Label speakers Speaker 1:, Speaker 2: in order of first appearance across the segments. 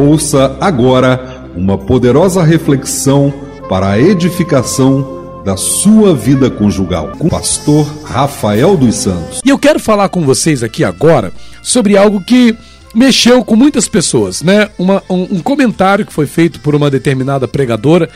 Speaker 1: Ouça agora uma poderosa reflexão para a edificação da sua vida conjugal com o pastor Rafael dos Santos.
Speaker 2: E eu quero falar com vocês aqui agora sobre algo que mexeu com muitas pessoas, né? Uma, um, um comentário que foi feito por uma determinada pregadora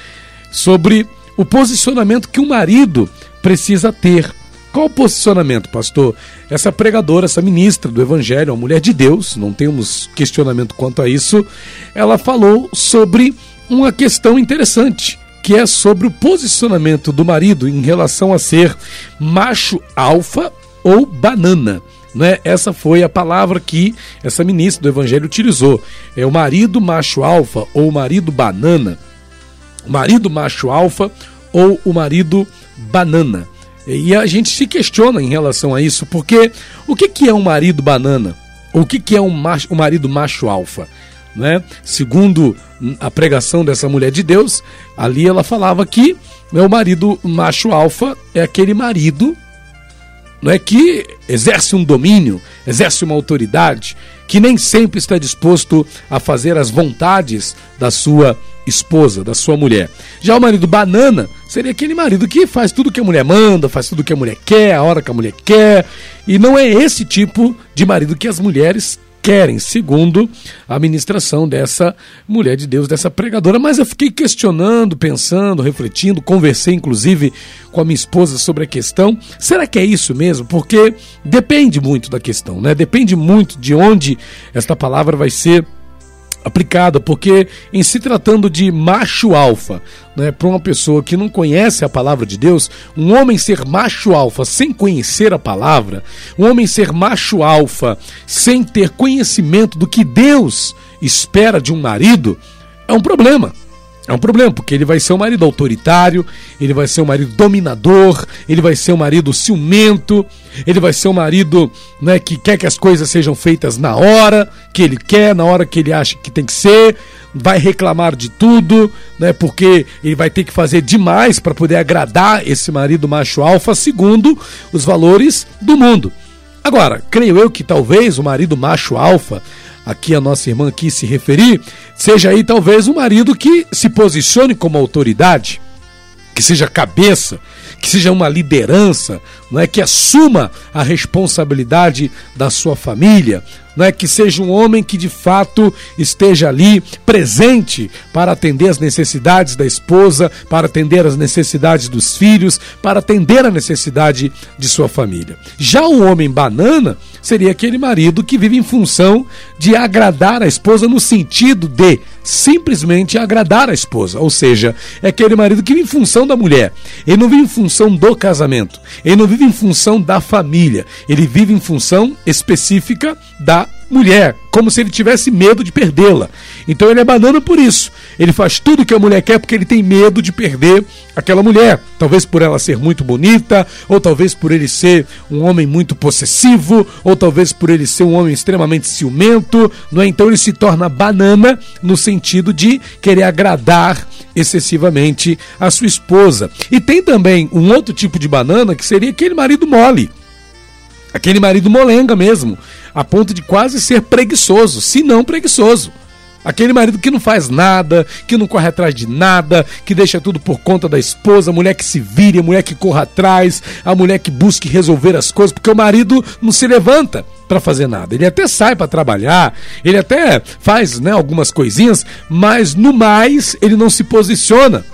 Speaker 2: sobre o posicionamento que o marido precisa ter. Qual o posicionamento, pastor? Essa pregadora, essa ministra do Evangelho, uma mulher de Deus, não temos questionamento quanto a isso, ela falou sobre uma questão interessante, que é sobre o posicionamento do marido em relação a ser macho alfa ou banana. Né? Essa foi a palavra que essa ministra do Evangelho utilizou. É o marido macho alfa ou o marido banana. O marido macho alfa ou o marido banana. E a gente se questiona em relação a isso, porque o que, que é um marido banana? O que, que é um, macho, um marido macho alfa? Né? Segundo a pregação dessa mulher de Deus, ali ela falava que né, o marido macho alfa é aquele marido não é que exerce um domínio, exerce uma autoridade, que nem sempre está disposto a fazer as vontades da sua esposa, da sua mulher. Já o marido banana seria aquele marido que faz tudo que a mulher manda, faz tudo que a mulher quer, a hora que a mulher quer, e não é esse tipo de marido que as mulheres querem, segundo a ministração dessa mulher de Deus, dessa pregadora. Mas eu fiquei questionando, pensando, refletindo, conversei inclusive com a minha esposa sobre a questão. Será que é isso mesmo? Porque depende muito da questão, né? Depende muito de onde esta palavra vai ser aplicada, porque em se tratando de macho alfa, né, para uma pessoa que não conhece a palavra de Deus, um homem ser macho alfa sem conhecer a palavra, um homem ser macho alfa sem ter conhecimento do que Deus espera de um marido, é um problema. É um problema, porque ele vai ser um marido autoritário, ele vai ser um marido dominador, ele vai ser um marido ciumento, ele vai ser um marido né, que quer que as coisas sejam feitas na hora que ele quer, na hora que ele acha que tem que ser, vai reclamar de tudo, né, porque ele vai ter que fazer demais para poder agradar esse marido macho alfa, segundo os valores do mundo. Agora, creio eu que talvez o marido macho alfa aqui a nossa irmã quis se referir, seja aí talvez um marido que se posicione como autoridade, que seja cabeça, que seja uma liderança, não é? Que assuma a responsabilidade da sua família, não é que seja um homem que de fato esteja ali presente para atender as necessidades da esposa, para atender as necessidades dos filhos, para atender a necessidade de sua família. Já o homem banana seria aquele marido que vive em função de agradar a esposa no sentido de simplesmente agradar a esposa, ou seja, é aquele marido que vive em função da mulher. Ele não vive em função do casamento, ele não vive em função da família, ele vive em função específica da mulher, como se ele tivesse medo de perdê-la. Então ele é banana por isso. Ele faz tudo que a mulher quer porque ele tem medo de perder aquela mulher. Talvez por ela ser muito bonita, ou talvez por ele ser um homem muito possessivo, ou talvez por ele ser um homem extremamente ciumento. Não é? Então ele se torna banana no sentido de querer agradar excessivamente a sua esposa. E tem também um outro tipo de banana que seria aquele marido mole. Aquele marido molenga mesmo, a ponto de quase ser preguiçoso, se não preguiçoso. Aquele marido que não faz nada, que não corre atrás de nada, que deixa tudo por conta da esposa, a mulher que se vire, a mulher que corra atrás, a mulher que busque resolver as coisas, porque o marido não se levanta para fazer nada. Ele até sai para trabalhar, ele até faz né, algumas coisinhas, mas no mais ele não se posiciona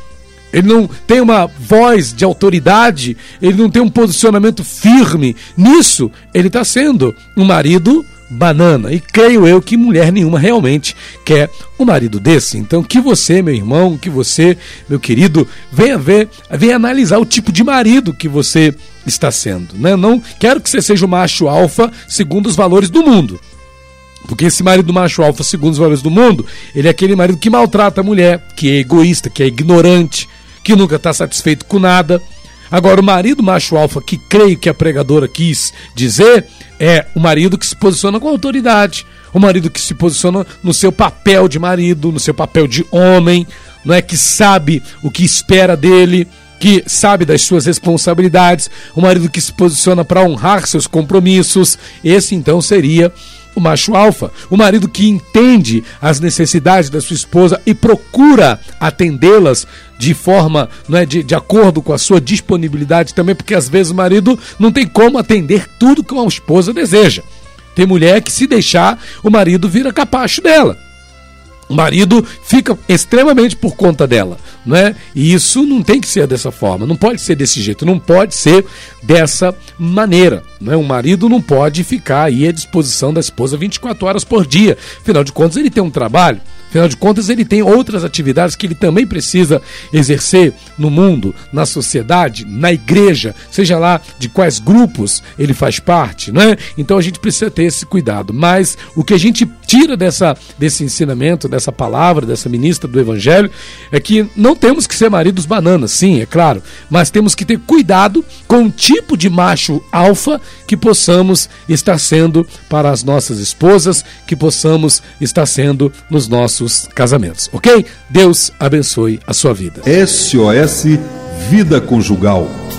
Speaker 2: ele não tem uma voz de autoridade, ele não tem um posicionamento firme. Nisso, ele está sendo um marido banana. E creio eu que mulher nenhuma realmente quer um marido desse. Então, que você, meu irmão, que você, meu querido, venha ver, venha analisar o tipo de marido que você está sendo. Né? Não quero que você seja o macho alfa segundo os valores do mundo. Porque esse marido macho alfa, segundo os valores do mundo, ele é aquele marido que maltrata a mulher, que é egoísta, que é ignorante, que nunca está satisfeito com nada. Agora, o marido macho alfa, que creio que a pregadora quis dizer, é o marido que se posiciona com autoridade, o marido que se posiciona no seu papel de marido, no seu papel de homem, não é que sabe o que espera dele, que sabe das suas responsabilidades, o marido que se posiciona para honrar seus compromissos. Esse então seria o macho alfa, o marido que entende as necessidades da sua esposa e procura atendê-las de forma, não é, de, de acordo com a sua disponibilidade também, porque às vezes o marido não tem como atender tudo que uma esposa deseja. Tem mulher que se deixar, o marido vira capacho dela. O marido fica extremamente por conta dela, não é? E isso não tem que ser dessa forma, não pode ser desse jeito, não pode ser dessa maneira, não é? O marido não pode ficar aí à disposição da esposa 24 horas por dia. Afinal de contas, ele tem um trabalho, Afinal de contas, ele tem outras atividades que ele também precisa exercer no mundo, na sociedade, na igreja, seja lá de quais grupos ele faz parte, não é? Então a gente precisa ter esse cuidado. Mas o que a gente tira dessa, desse ensinamento, dessa palavra, dessa ministra do Evangelho, é que não temos que ser maridos bananas, sim, é claro, mas temos que ter cuidado com o tipo de macho alfa que possamos estar sendo para as nossas esposas, que possamos estar sendo nos nossos nossos casamentos, ok? Deus abençoe a sua vida.
Speaker 1: SOS Vida Conjugal.